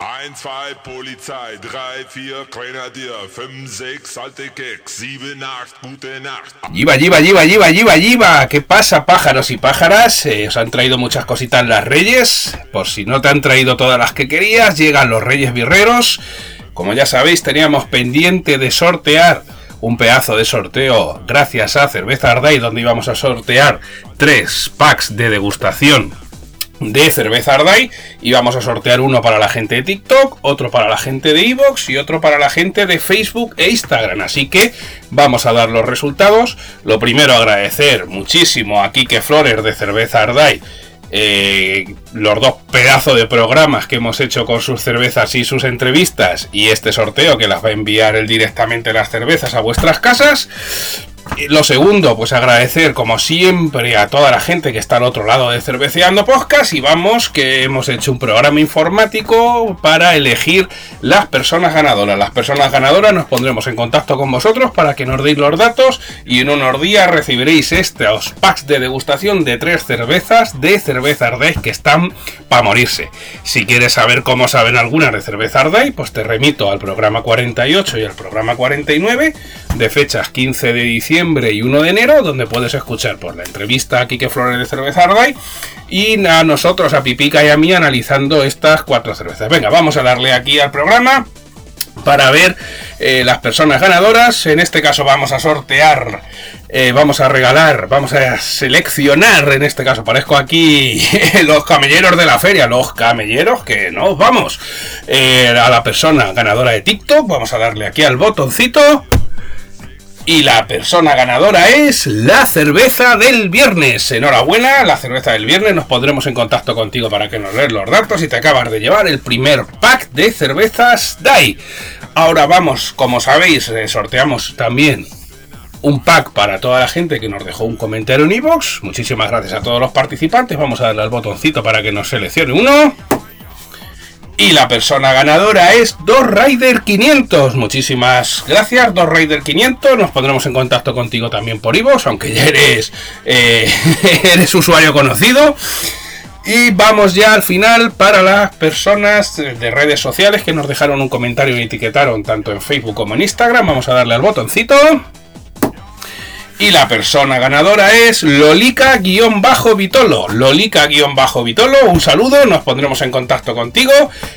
1, 2, Polizei, 3, 4, Grenadier, 5, 6, alte Keks, 7, 8, gute Nacht. Yiva, yiva, yiva, yiva, yiva, yiva. ¿Qué pasa, pájaros y pájaras? Eh, os han traído muchas cositas las reyes. Por si no te han traído todas las que querías, llegan los reyes birreros. Como ya sabéis, teníamos pendiente de sortear un pedazo de sorteo gracias a Cerveza Arday, donde íbamos a sortear tres packs de degustación de cerveza Ardai y vamos a sortear uno para la gente de TikTok, otro para la gente de Evox y otro para la gente de Facebook e Instagram. Así que vamos a dar los resultados. Lo primero agradecer muchísimo a Kike Flores de Cerveza Ardai eh, los dos pedazos de programas que hemos hecho con sus cervezas y sus entrevistas y este sorteo que las va a enviar él directamente las cervezas a vuestras casas. Lo segundo, pues agradecer como siempre a toda la gente que está al otro lado de Cerveceando Podcast y vamos que hemos hecho un programa informático para elegir las personas ganadoras. Las personas ganadoras nos pondremos en contacto con vosotros para que nos deis los datos y en unos días recibiréis estos packs de degustación de tres cervezas de cerveza Ardez que están para morirse. Si quieres saber cómo saben algunas de cerveza Ardez, pues te remito al programa 48 y al programa 49 de fechas 15 de diciembre y 1 de enero, donde puedes escuchar por la entrevista a Kike Flores de Cerveza Arday y a nosotros, a Pipica y a mí, analizando estas cuatro cervezas. Venga, vamos a darle aquí al programa para ver eh, las personas ganadoras. En este caso vamos a sortear, eh, vamos a regalar, vamos a seleccionar, en este caso parezco aquí los camelleros de la feria, los camelleros que no, vamos, eh, a la persona ganadora de TikTok, vamos a darle aquí al botoncito. Y la persona ganadora es la cerveza del viernes. Enhorabuena, la cerveza del viernes. Nos pondremos en contacto contigo para que nos lees los datos y te acabas de llevar el primer pack de cervezas DAI. Ahora vamos, como sabéis, eh, sorteamos también un pack para toda la gente que nos dejó un comentario en iVoox. Muchísimas gracias a todos los participantes. Vamos a darle al botoncito para que nos seleccione uno. Y la persona ganadora es Dos Rider 500. Muchísimas gracias, Dos Rider 500. Nos pondremos en contacto contigo también por Ivos, aunque ya eres, eh, eres usuario conocido. Y vamos ya al final para las personas de redes sociales que nos dejaron un comentario y etiquetaron tanto en Facebook como en Instagram. Vamos a darle al botoncito. Y la persona ganadora es Lolica-Vitolo. Lolica-Vitolo, un saludo, nos pondremos en contacto contigo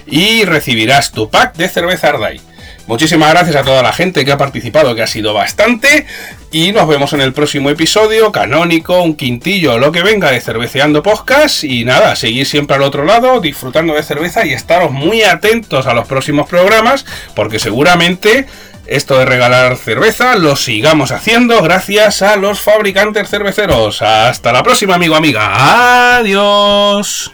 y recibirás tu pack de cerveza Ardai. Muchísimas gracias a toda la gente que ha participado, que ha sido bastante. Y nos vemos en el próximo episodio, canónico, un quintillo, lo que venga de Cerveceando Podcast. Y nada, seguir siempre al otro lado, disfrutando de cerveza y estaros muy atentos a los próximos programas, porque seguramente esto de regalar cerveza lo sigamos haciendo gracias a los fabricantes cerveceros. Hasta la próxima, amigo, amiga. Adiós.